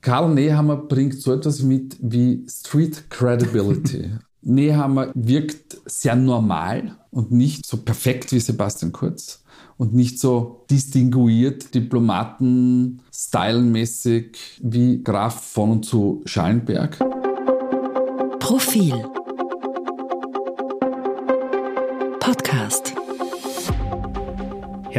Karl Nehammer bringt so etwas mit wie Street Credibility. Nehammer wirkt sehr normal und nicht so perfekt wie Sebastian Kurz und nicht so distinguiert, Diplomaten, stylenmäßig wie Graf von und zu Schallenberg. Profil Podcast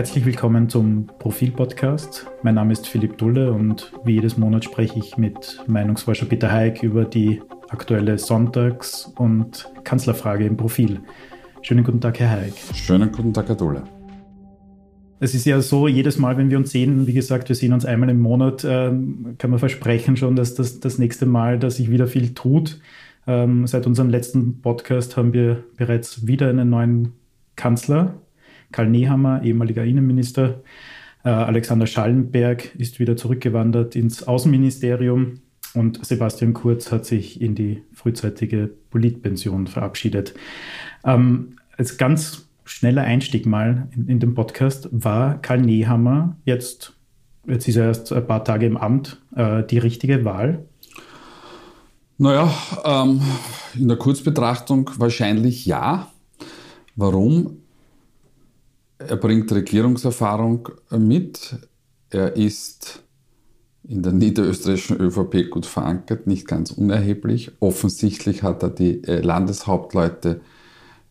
Herzlich willkommen zum Profil-Podcast. Mein Name ist Philipp Dulle und wie jedes Monat spreche ich mit Meinungsforscher Peter Haig über die aktuelle Sonntags- und Kanzlerfrage im Profil. Schönen guten Tag, Herr Haig. Schönen guten Tag, Herr Dulle. Es ist ja so, jedes Mal, wenn wir uns sehen, wie gesagt, wir sehen uns einmal im Monat, ähm, kann man versprechen schon, dass das das nächste Mal, dass sich wieder viel tut. Ähm, seit unserem letzten Podcast haben wir bereits wieder einen neuen Kanzler Karl Nehammer, ehemaliger Innenminister. Äh, Alexander Schallenberg ist wieder zurückgewandert ins Außenministerium und Sebastian Kurz hat sich in die frühzeitige Politpension verabschiedet. Ähm, als ganz schneller Einstieg mal in, in den Podcast war Karl Nehammer jetzt, jetzt ist er erst ein paar Tage im Amt, äh, die richtige Wahl? Naja, ähm, in der Kurzbetrachtung wahrscheinlich ja. Warum? Er bringt Regierungserfahrung mit. Er ist in der niederösterreichischen ÖVP gut verankert, nicht ganz unerheblich. Offensichtlich hat er die äh, Landeshauptleute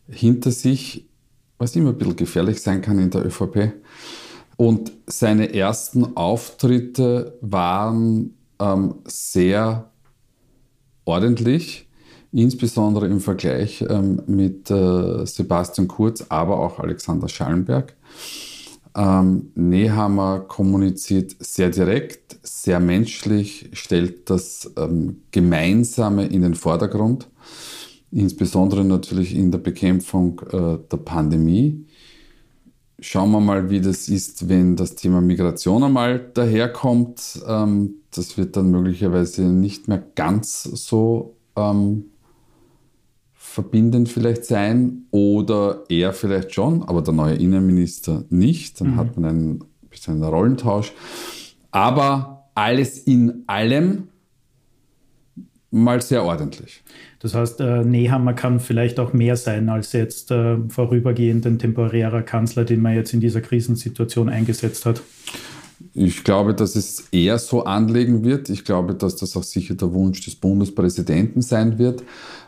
hinter sich, was immer ein bisschen gefährlich sein kann in der ÖVP. Und seine ersten Auftritte waren ähm, sehr ordentlich insbesondere im Vergleich ähm, mit äh, Sebastian Kurz, aber auch Alexander Schallenberg. Ähm, Nehammer kommuniziert sehr direkt, sehr menschlich, stellt das ähm, Gemeinsame in den Vordergrund, insbesondere natürlich in der Bekämpfung äh, der Pandemie. Schauen wir mal, wie das ist, wenn das Thema Migration einmal daherkommt. Ähm, das wird dann möglicherweise nicht mehr ganz so ähm, verbindend vielleicht sein oder er vielleicht schon, aber der neue Innenminister nicht. Dann mhm. hat man einen bisschen einen Rollentausch. Aber alles in allem mal sehr ordentlich. Das heißt, äh, Nehammer kann vielleicht auch mehr sein als jetzt äh, vorübergehend ein temporärer Kanzler, den man jetzt in dieser Krisensituation eingesetzt hat. Ich glaube, dass es eher so anlegen wird. Ich glaube, dass das auch sicher der Wunsch des Bundespräsidenten sein wird.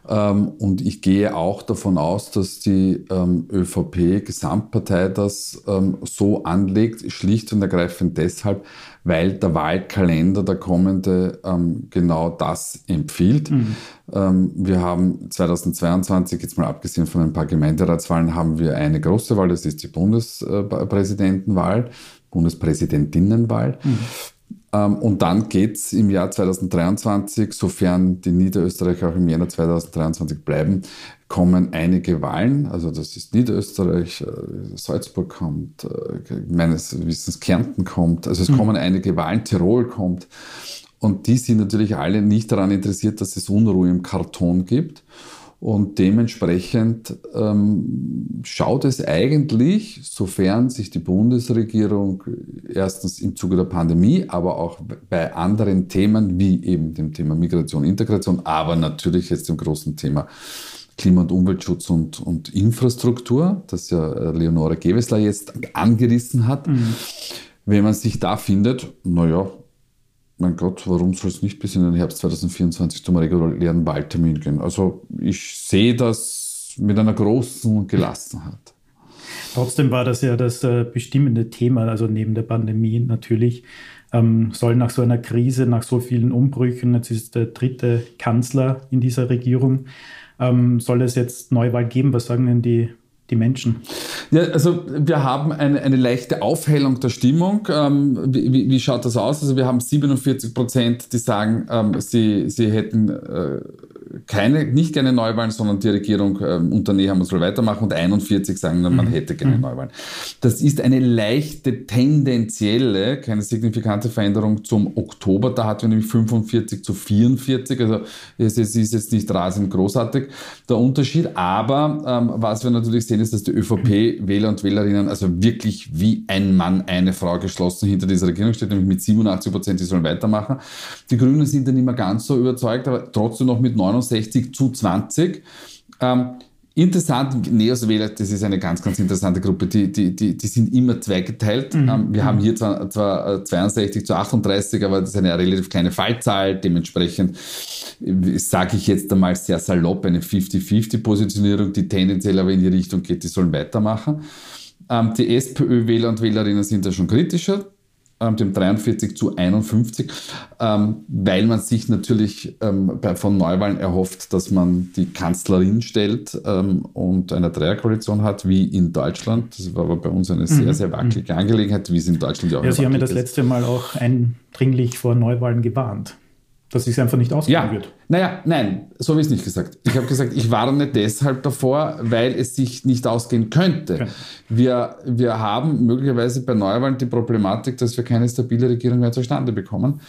Ähm, und ich gehe auch davon aus, dass die ähm, ÖVP-Gesamtpartei das ähm, so anlegt, schlicht und ergreifend deshalb, weil der Wahlkalender, der kommende, genau das empfiehlt. Mhm. Wir haben 2022, jetzt mal abgesehen von ein paar Gemeinderatswahlen, haben wir eine große Wahl, das ist die Bundespräsidentenwahl. Bundespräsidentinnenwahl. Mhm. Ähm, und dann geht es im Jahr 2023, sofern die Niederösterreicher auch im Jänner 2023 bleiben, kommen einige Wahlen. Also das ist Niederösterreich, äh, Salzburg kommt, äh, meines Wissens Kärnten kommt. Also es mhm. kommen einige Wahlen, Tirol kommt. Und die sind natürlich alle nicht daran interessiert, dass es Unruhe im Karton gibt. Und dementsprechend ähm, schaut es eigentlich, sofern sich die Bundesregierung erstens im Zuge der Pandemie, aber auch bei anderen Themen wie eben dem Thema Migration, Integration, aber natürlich jetzt dem großen Thema Klima- und Umweltschutz und, und Infrastruktur, das ja äh, Leonore Gewessler jetzt angerissen hat. Mhm. Wenn man sich da findet, naja, mein Gott, warum soll es nicht bis in den Herbst 2024 zum regulären Wahltermin gehen? Also ich sehe das mit einer großen Gelassenheit. Trotzdem war das ja das äh, bestimmende Thema, also neben der Pandemie natürlich, ähm, soll nach so einer Krise, nach so vielen Umbrüchen, jetzt ist der dritte Kanzler in dieser Regierung, ähm, soll es jetzt Neuwahl geben? Was sagen denn die die Menschen? Ja, also wir haben eine, eine leichte Aufhellung der Stimmung. Ähm, wie, wie, schaut das aus? Also wir haben 47 Prozent, die sagen, ähm, sie, sie hätten äh, keine, nicht gerne Neuwahlen, sondern die Regierung äh, unter Nehammer soll weitermachen und 41 sagen, man mhm. hätte gerne mhm. Neuwahlen. Das ist eine leichte, tendenzielle, keine signifikante Veränderung zum Oktober. Da hatten wir nämlich 45 zu 44. Also es, es ist jetzt nicht rasend großartig der Unterschied. Aber ähm, was wir natürlich sehen, ist, dass die ÖVP-Wähler und Wählerinnen also wirklich wie ein Mann, eine Frau geschlossen hinter dieser Regierung steht, nämlich mit 87 Prozent, die sollen weitermachen. Die Grünen sind dann mehr ganz so überzeugt, aber trotzdem noch mit 69 zu 20. Ähm, Interessant, Neos-Wähler, das ist eine ganz, ganz interessante Gruppe, die, die, die, die sind immer zweigeteilt. Mhm. Ähm, wir haben hier zwar, zwar 62 äh, zu 38, aber das ist eine relativ kleine Fallzahl. Dementsprechend äh, sage ich jetzt einmal sehr salopp eine 50-50-Positionierung, die tendenziell aber in die Richtung geht, die sollen weitermachen. Ähm, die SPÖ-Wähler und Wählerinnen sind da schon kritischer dem 43 zu 51, ähm, weil man sich natürlich ähm, bei, von Neuwahlen erhofft, dass man die Kanzlerin stellt ähm, und eine Dreierkoalition hat, wie in Deutschland. Das war aber bei uns eine sehr, mhm. sehr wackelige Angelegenheit, wie es in Deutschland ja auch ist. Ja, Sie haben ja das letzte Mal auch eindringlich vor Neuwahlen gewarnt dass es einfach nicht ausgehen ja. wird. Naja, nein, so habe ich es nicht gesagt. Ich habe gesagt, ich warne deshalb davor, weil es sich nicht ausgehen könnte. Okay. Wir, wir haben möglicherweise bei Neuwahlen die Problematik, dass wir keine stabile Regierung mehr zustande bekommen.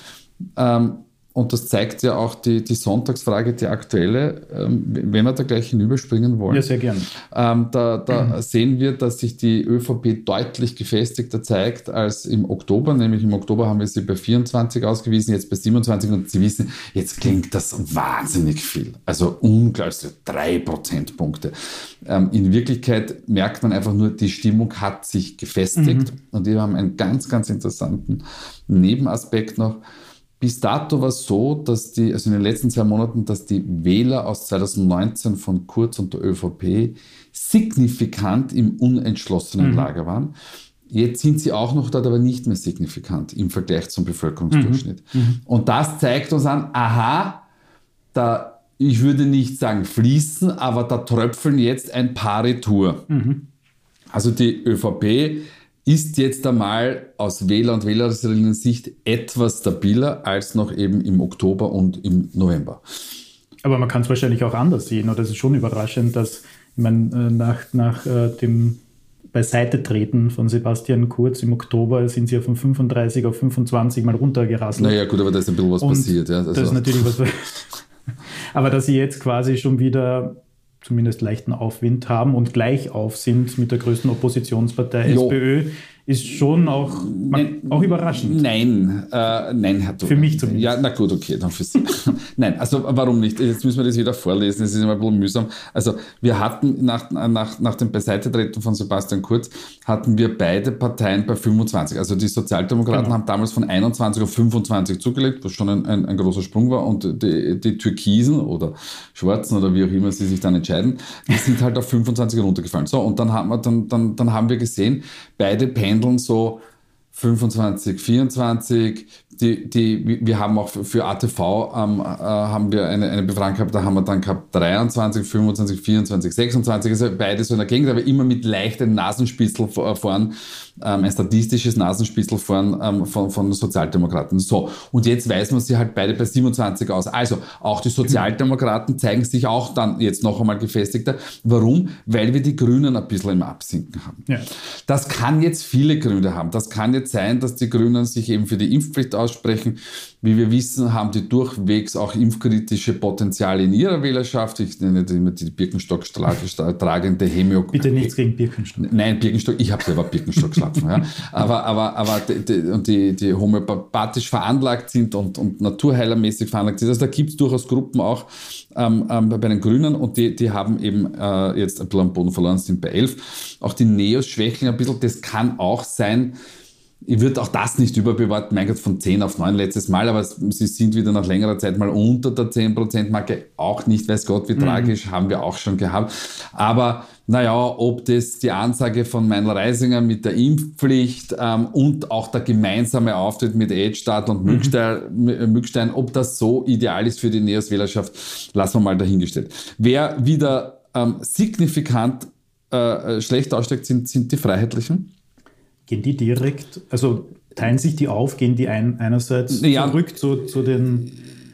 Ähm, und das zeigt ja auch die, die Sonntagsfrage, die aktuelle, ähm, wenn wir da gleich hinüberspringen wollen. Ja, sehr gern. Ähm, da da mhm. sehen wir, dass sich die ÖVP deutlich gefestigter zeigt als im Oktober. Nämlich im Oktober haben wir sie bei 24 ausgewiesen, jetzt bei 27. Und Sie wissen, jetzt klingt das wahnsinnig viel. Also unglaublich, drei Prozentpunkte. Ähm, in Wirklichkeit merkt man einfach nur, die Stimmung hat sich gefestigt. Mhm. Und wir haben einen ganz, ganz interessanten Nebenaspekt noch bis dato war es so, dass die, also in den letzten zwei Monaten, dass die Wähler aus 2019 von Kurz und der ÖVP signifikant im unentschlossenen mhm. Lager waren. Jetzt sind sie auch noch dort, aber nicht mehr signifikant im Vergleich zum Bevölkerungsdurchschnitt. Mhm. Mhm. Und das zeigt uns an, aha, da, ich würde nicht sagen fließen, aber da tröpfeln jetzt ein paar Retour. Mhm. Also die ÖVP ist jetzt einmal aus Wähler- und Wählerinnen Sicht etwas stabiler als noch eben im Oktober und im November. Aber man kann es wahrscheinlich auch anders sehen, oder es ist schon überraschend, dass ich meine, äh, nach, nach äh, dem Beiseitetreten von Sebastian Kurz im Oktober sind sie ja von 35 auf 25 mal runtergerasselt. Naja, gut, aber da ist ein bisschen was und passiert. Ja. Also. Das ist natürlich was. aber dass sie jetzt quasi schon wieder zumindest leichten Aufwind haben und gleich auf sind mit der größten Oppositionspartei jo. SPÖ, ist schon auch, man, auch überraschend. Nein, äh, nein, Herr Für mich zumindest. Ja, na gut, okay, dann für Sie. nein, also warum nicht? Jetzt müssen wir das wieder vorlesen, es ist immer ein bisschen mühsam. Also wir hatten nach, nach, nach dem Beiseitetreten von Sebastian Kurz, hatten wir beide Parteien bei 25. Also die Sozialdemokraten genau. haben damals von 21 auf 25 zugelegt, was schon ein, ein, ein großer Sprung war. Und die, die Türkisen oder Schwarzen oder wie auch immer sie sich dann entscheiden, die sind halt auf 25 runtergefallen. So, und dann haben wir, dann, dann, dann haben wir gesehen, beide pendeln so 25, 24. Die, die, wir haben auch für ATV ähm, äh, haben wir eine, eine Befragung gehabt, da haben wir dann gehabt 23, 25, 24, 26, also beides so in der Gegend, aber immer mit leichten Nasenspitzel vorn, ähm, ein statistisches Nasenspitzel vorn ähm, von, von Sozialdemokraten. So, und jetzt weiß man sie halt beide bei 27 aus. Also, auch die Sozialdemokraten zeigen sich auch dann jetzt noch einmal gefestigter. Warum? Weil wir die Grünen ein bisschen im Absinken haben. Ja. Das kann jetzt viele Gründe haben. Das kann jetzt sein, dass die Grünen sich eben für die Impfpflicht aussprechen. Wie wir wissen, haben die durchwegs auch impfkritische Potenziale in ihrer Wählerschaft. Ich nenne immer die Birkenstock tragende Hämio. Bitte nichts gegen Birkenstock. Nein, Birkenstock, ich habe selber Birkenstock schlafen. ja. Aber, aber, aber die, die, die, die homöopathisch veranlagt sind und, und naturheilermäßig veranlagt sind. Also da gibt es durchaus Gruppen auch ähm, ähm, bei den Grünen und die, die haben eben äh, jetzt ein bisschen am Boden verloren, sind bei 11. Auch die Neos schwächeln ein bisschen. Das kann auch sein, ich würde auch das nicht überbewerten, mein Gott, von 10 auf 9 letztes Mal, aber sie sind wieder nach längerer Zeit mal unter der 10%-Marke. Auch nicht, weiß Gott, wie mhm. tragisch, haben wir auch schon gehabt. Aber naja, ob das die Ansage von Meinl Reisinger mit der Impfpflicht ähm, und auch der gemeinsame Auftritt mit Edstadt und mhm. Mückstein, ob das so ideal ist für die Neos-Wählerschaft, lassen wir mal dahingestellt. Wer wieder ähm, signifikant äh, schlecht aussteigt, sind, sind die Freiheitlichen. Gehen die direkt, also teilen sich die auf, gehen die ein, einerseits ja. zurück zu, zu den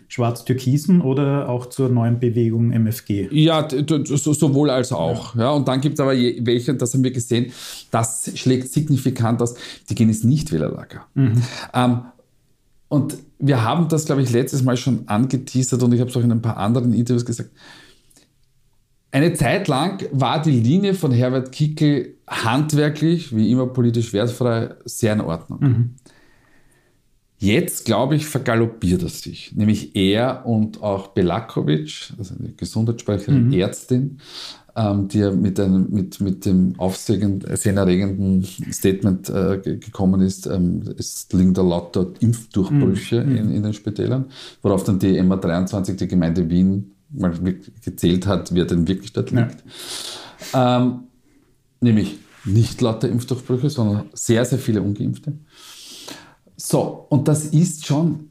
schwarz-türkisen oder auch zur neuen Bewegung MFG? Ja, sowohl als auch. Ja. ja und dann gibt es aber welche, das haben wir gesehen, das schlägt signifikant aus, die gehen ins Nichtwählerlager. Mhm. Ähm, und wir haben das, glaube ich, letztes Mal schon angeteasert und ich habe es auch in ein paar anderen Interviews gesagt. Eine Zeit lang war die Linie von Herbert Kickel handwerklich, wie immer politisch wertfrei, sehr in Ordnung. Mhm. Jetzt, glaube ich, vergaloppiert er sich. Nämlich er und auch Belakovic, also die Gesundheitssprecherin, mhm. Ärztin, ähm, die ja mit, einem, mit, mit dem aufsehenerregenden Statement äh, gekommen ist, ähm, es liegen da lauter Impfdurchbrüche mhm. in, in den Spitälern, worauf dann die MA23, die Gemeinde Wien, mal gezählt hat, wer denn wirklich dort liegt. Ja. Ähm, nämlich nicht lauter Impfdurchbrüche, sondern sehr, sehr viele Ungeimpfte. So, und das ist schon,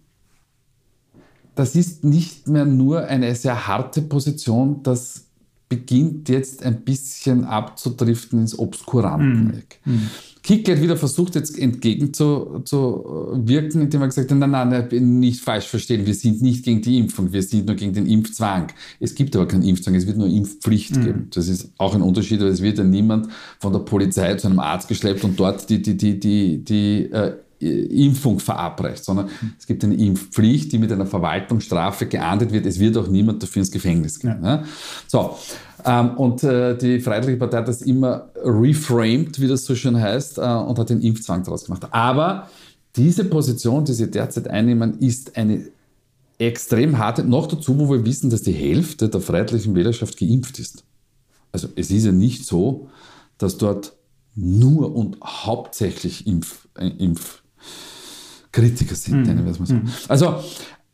das ist nicht mehr nur eine sehr harte Position, das beginnt jetzt ein bisschen abzudriften ins Obskuranteneck. Mhm. Kickl hat wieder versucht, jetzt entgegenzuwirken, indem er gesagt hat, nein, nein, nein, nicht falsch verstehen, wir sind nicht gegen die Impfung, wir sind nur gegen den Impfzwang. Es gibt aber keinen Impfzwang, es wird nur Impfpflicht mhm. geben. Das ist auch ein Unterschied, weil es wird ja niemand von der Polizei zu einem Arzt geschleppt und dort die, die, die, die, die äh, Impfung verabreicht, sondern es gibt eine Impfpflicht, die mit einer Verwaltungsstrafe geahndet wird. Es wird auch niemand dafür ins Gefängnis gehen. Ja. So, ähm, und äh, die Freiheitliche Partei hat das immer reframed, wie das so schön heißt, äh, und hat den Impfzwang daraus gemacht. Aber diese Position, die sie derzeit einnehmen, ist eine extrem harte, noch dazu, wo wir wissen, dass die Hälfte der freiheitlichen Wählerschaft geimpft ist. Also es ist ja nicht so, dass dort nur und hauptsächlich Impf, äh, Impf Kritiker sind, mhm. mal so. Mhm. Also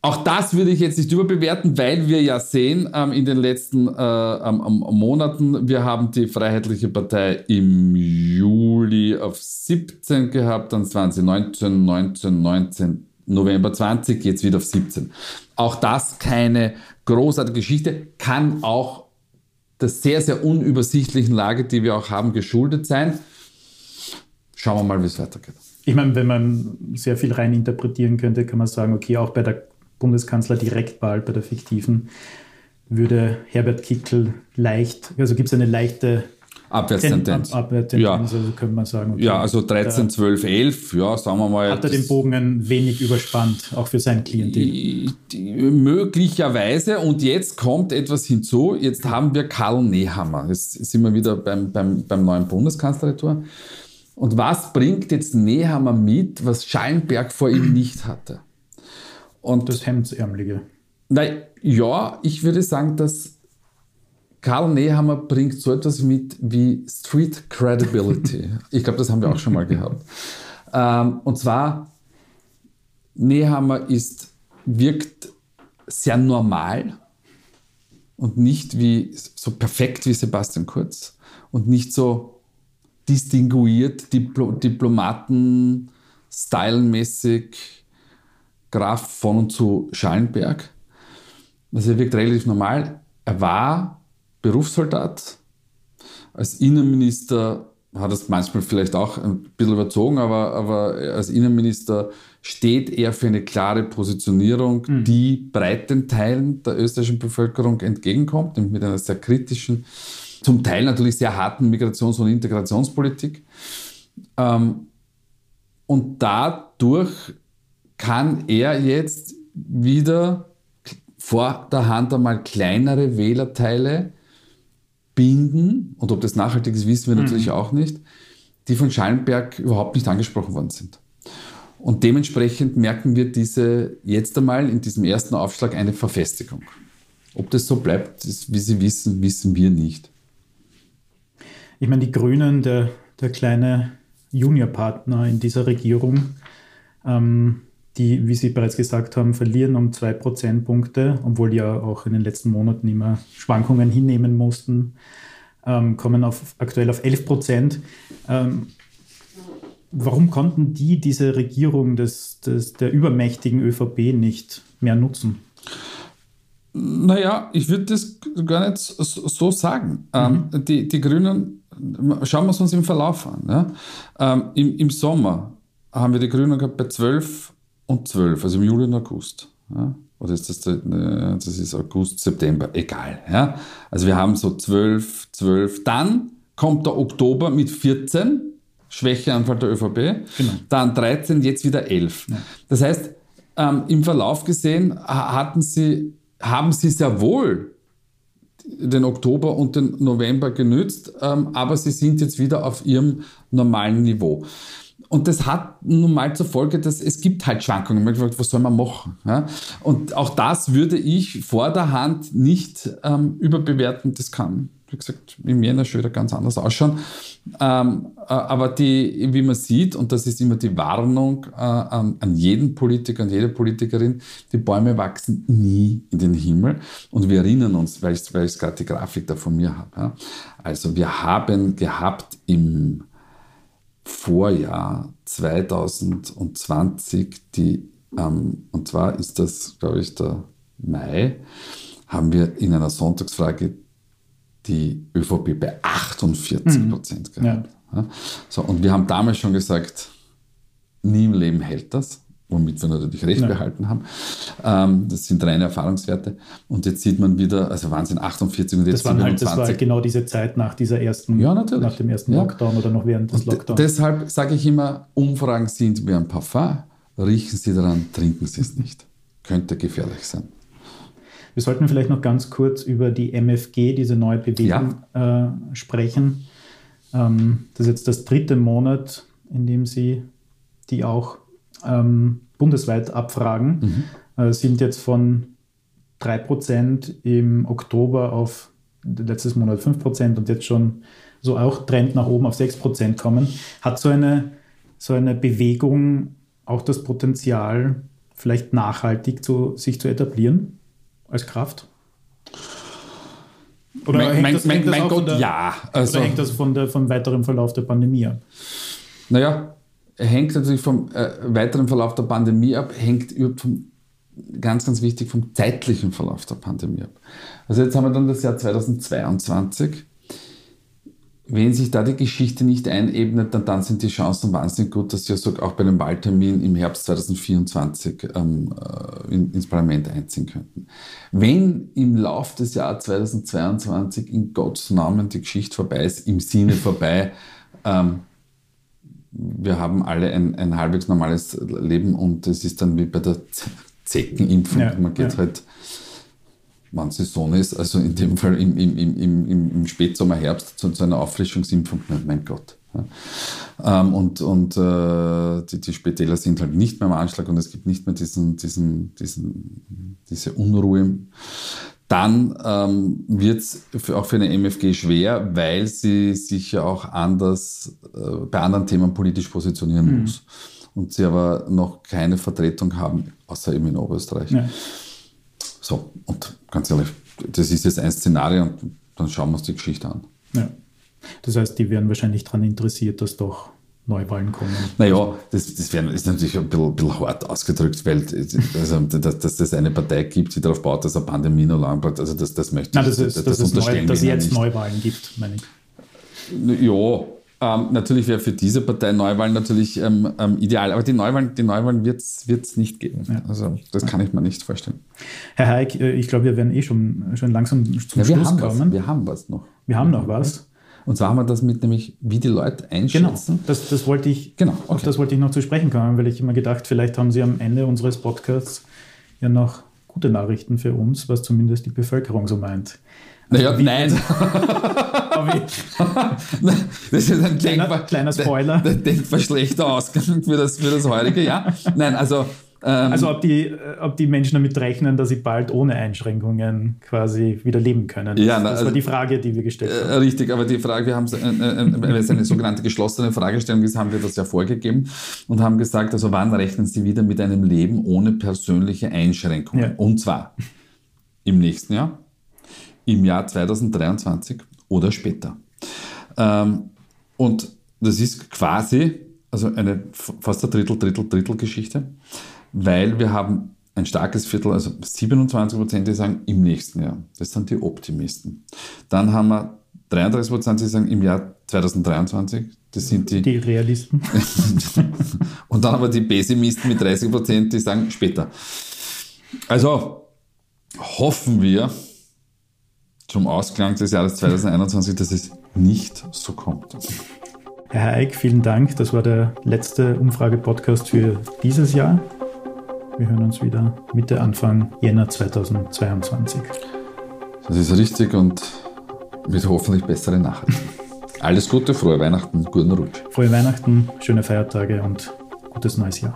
auch das würde ich jetzt nicht überbewerten, weil wir ja sehen ähm, in den letzten äh, ähm, Monaten, wir haben die Freiheitliche Partei im Juli auf 17 gehabt, dann 2019, 19, 19, November 20, jetzt wieder auf 17. Auch das keine großartige Geschichte, kann auch der sehr, sehr unübersichtlichen Lage, die wir auch haben, geschuldet sein. Schauen wir mal, wie es weitergeht. Ich meine, wenn man sehr viel rein interpretieren könnte, kann man sagen, okay, auch bei der Bundeskanzler Direktwahl, bei der fiktiven, würde Herbert Kickl leicht, also gibt es eine leichte Abwärtstendenz. Ab, Abwärtstendenz, ja. also könnte man sagen. Okay, ja, also 13, 12, 11, ja, sagen wir mal. Hat er den Bogen ein wenig überspannt, auch für sein Klientel? Möglicherweise. Und jetzt kommt etwas hinzu. Jetzt haben wir Karl Nehammer. Jetzt sind wir wieder beim, beim, beim neuen Bundeskanzlerretour. Und was bringt jetzt Nehammer mit, was Schallenberg vor ihm nicht hatte? Und das Hemdsärmelige. Nein, ja, ich würde sagen, dass Karl Nehammer bringt so etwas mit wie Street Credibility. ich glaube, das haben wir auch schon mal gehabt. Ähm, und zwar, Nehammer ist, wirkt sehr normal und nicht wie so perfekt wie Sebastian Kurz und nicht so distinguiert, Diplo Diplomaten, stylenmäßig, Graf von und zu Schallenberg. Also er wirkt relativ normal. Er war Berufssoldat. Als Innenminister hat es manchmal vielleicht auch ein bisschen überzogen, aber, aber als Innenminister steht er für eine klare Positionierung, mhm. die breiten Teilen der österreichischen Bevölkerung entgegenkommt, mit einer sehr kritischen zum Teil natürlich sehr harten Migrations- und Integrationspolitik. Ähm, und dadurch kann er jetzt wieder vor der Hand einmal kleinere Wählerteile binden. Und ob das nachhaltig ist, wissen wir mhm. natürlich auch nicht, die von Schallenberg überhaupt nicht angesprochen worden sind. Und dementsprechend merken wir diese jetzt einmal in diesem ersten Aufschlag eine Verfestigung. Ob das so bleibt, ist, wie Sie wissen, wissen wir nicht. Ich meine, die Grünen, der, der kleine Juniorpartner in dieser Regierung, ähm, die, wie Sie bereits gesagt haben, verlieren um zwei Prozentpunkte, obwohl ja auch in den letzten Monaten immer Schwankungen hinnehmen mussten, ähm, kommen auf, aktuell auf 11 Prozent. Ähm, warum konnten die diese Regierung des, des, der übermächtigen ÖVP nicht mehr nutzen? Naja, ich würde das gar nicht so sagen. Ähm, mhm. die, die Grünen schauen wir es uns im Verlauf an. Ja? Ähm, im, Im Sommer haben wir die Grünen gehabt bei 12 und 12, also im Juli und August. Ja? Oder ist das, der, ne, das ist August, September, egal. Ja? Also wir haben so 12, 12. Dann kommt der Oktober mit 14, Schwächeanfall der ÖVP. Genau. Dann 13, jetzt wieder 11. Ja. Das heißt, ähm, im Verlauf gesehen hatten sie, haben sie sehr wohl den Oktober und den November genützt, ähm, aber sie sind jetzt wieder auf ihrem normalen Niveau. Und das hat nun mal zur Folge, dass es gibt halt Schwankungen. Man gefragt, was soll man machen? Ja? Und auch das würde ich vor der Hand nicht ähm, überbewerten. Das kann, wie gesagt, im Jänner schon wieder ganz anders ausschauen. Ähm, äh, aber die, wie man sieht, und das ist immer die Warnung äh, an, an, jeden Politiker und jede Politikerin, die Bäume wachsen nie in den Himmel. Und wir erinnern uns, weil ich, weil ich gerade die Grafik da von mir habe. Ja? Also wir haben gehabt im Vorjahr 2020, die, ähm, und zwar ist das, glaube ich, der Mai, haben wir in einer Sonntagsfrage die ÖVP bei 48 mhm. Prozent gehabt. Ja. So, und wir haben damals schon gesagt, nie im Leben hält das womit wir natürlich recht ja. behalten haben. Ähm, das sind reine Erfahrungswerte. Und jetzt sieht man wieder, also Wahnsinn, 48 und jetzt das, waren halt, das war genau diese Zeit nach dieser ersten, ja, natürlich. nach dem ersten ja. Lockdown oder noch während des Lockdowns. Deshalb sage ich immer, Umfragen sind wie ein Parfum. Riechen Sie daran, trinken Sie es nicht. Könnte gefährlich sein. Wir sollten vielleicht noch ganz kurz über die MFG, diese neue Bewegung, ja. äh, sprechen. Ähm, das ist jetzt das dritte Monat, in dem Sie die auch ähm, bundesweit abfragen, mhm. äh, sind jetzt von 3% im Oktober auf letztes Monat 5% und jetzt schon so auch Trend nach oben auf 6% kommen. Hat so eine, so eine Bewegung auch das Potenzial, vielleicht nachhaltig zu, sich zu etablieren als Kraft? Oder mein, hängt das, mein, hängt das mein Gott, der, ja. Also, oder hängt das von der, vom weiteren Verlauf der Pandemie ab? Naja, hängt natürlich vom äh, weiteren Verlauf der Pandemie ab, hängt vom, ganz, ganz wichtig vom zeitlichen Verlauf der Pandemie ab. Also jetzt haben wir dann das Jahr 2022. Wenn sich da die Geschichte nicht einebnet, dann, dann sind die Chancen wahnsinnig gut, dass Sie auch bei einem Wahltermin im Herbst 2024 ähm, äh, in, ins Parlament einziehen könnten. Wenn im Lauf des Jahres 2022 in Gottes Namen die Geschichte vorbei ist, im Sinne vorbei, ähm, wir haben alle ein, ein halbwegs normales Leben und es ist dann wie bei der Zeckenimpfung. Ja, Man geht ja. halt, wann Saison ist, also in dem Fall im, im, im, im, im Spätsommer, Herbst zu, zu einer Auffrischungsimpfung. Mein Gott. Ja. Ähm, und und äh, die, die Spitäler sind halt nicht mehr am Anschlag und es gibt nicht mehr diesen, diesen, diesen, diese Unruhe dann ähm, wird es auch für eine MFG schwer, weil sie sich ja auch anders äh, bei anderen Themen politisch positionieren mhm. muss. Und sie aber noch keine Vertretung haben, außer eben in Oberösterreich. Ja. So, und ganz ehrlich, das ist jetzt ein Szenario und dann schauen wir uns die Geschichte an. Ja. Das heißt, die wären wahrscheinlich daran interessiert, dass doch Neuwahlen kommen. Naja, das, das wär, ist natürlich ein bisschen, bisschen hart ausgedrückt, weil also, dass, dass es eine Partei gibt, die darauf baut, dass eine Pandemie noch lang bleibt. Also das, das möchte Nein, das, ist, das, das, das unterstellen neu, dass es jetzt nicht. Neuwahlen gibt, meine ich. Ja, ähm, natürlich wäre für diese Partei Neuwahlen natürlich ähm, ähm, ideal, aber die Neuwahlen, die Neuwahlen wird es nicht geben. Ja. Also das kann ich mir nicht vorstellen. Herr Haig, äh, ich glaube, wir werden eh schon, schon langsam zum ja, Schluss kommen. Was, wir haben was noch. Wir haben noch was. Und zwar haben wir das mit nämlich, wie die Leute einschätzen. Genau, das, das wollte ich, genau, okay. auf das wollte ich noch zu sprechen kommen, weil ich immer gedacht, vielleicht haben Sie am Ende unseres Podcasts ja noch gute Nachrichten für uns, was zumindest die Bevölkerung so meint. Also naja, nein. das ist ein kleiner, kleiner Spoiler. Denkbar schlechter Ausgang für das, für das heutige Jahr. Nein, also ähm, also ob die, äh, ob die Menschen damit rechnen, dass sie bald ohne Einschränkungen quasi wieder leben können. Das, ja, na, das war also, die Frage, die wir gestellt äh, haben. Richtig, aber die Frage, wir haben äh, äh, eine sogenannte geschlossene Fragestellung ist, haben wir das ja vorgegeben und haben gesagt, also wann rechnen Sie wieder mit einem Leben ohne persönliche Einschränkungen? Ja. Und zwar im nächsten Jahr, im Jahr 2023 oder später. Ähm, und das ist quasi also eine fast eine Drittel, Drittel, Drittel Geschichte weil wir haben ein starkes Viertel, also 27 Prozent, die sagen im nächsten Jahr. Das sind die Optimisten. Dann haben wir 33 Prozent, die sagen im Jahr 2023. Das sind die, die Realisten. und dann haben wir die Pessimisten mit 30 Prozent, die sagen später. Also hoffen wir zum Ausklang des Jahres 2021, dass es nicht so kommt. Herr Eick, vielen Dank. Das war der letzte Umfrage-Podcast für dieses Jahr. Wir hören uns wieder Mitte, Anfang Jänner 2022. Das ist richtig und mit hoffentlich besseren Nachrichten. Alles Gute, frohe Weihnachten, guten Rutsch. Frohe Weihnachten, schöne Feiertage und gutes neues Jahr.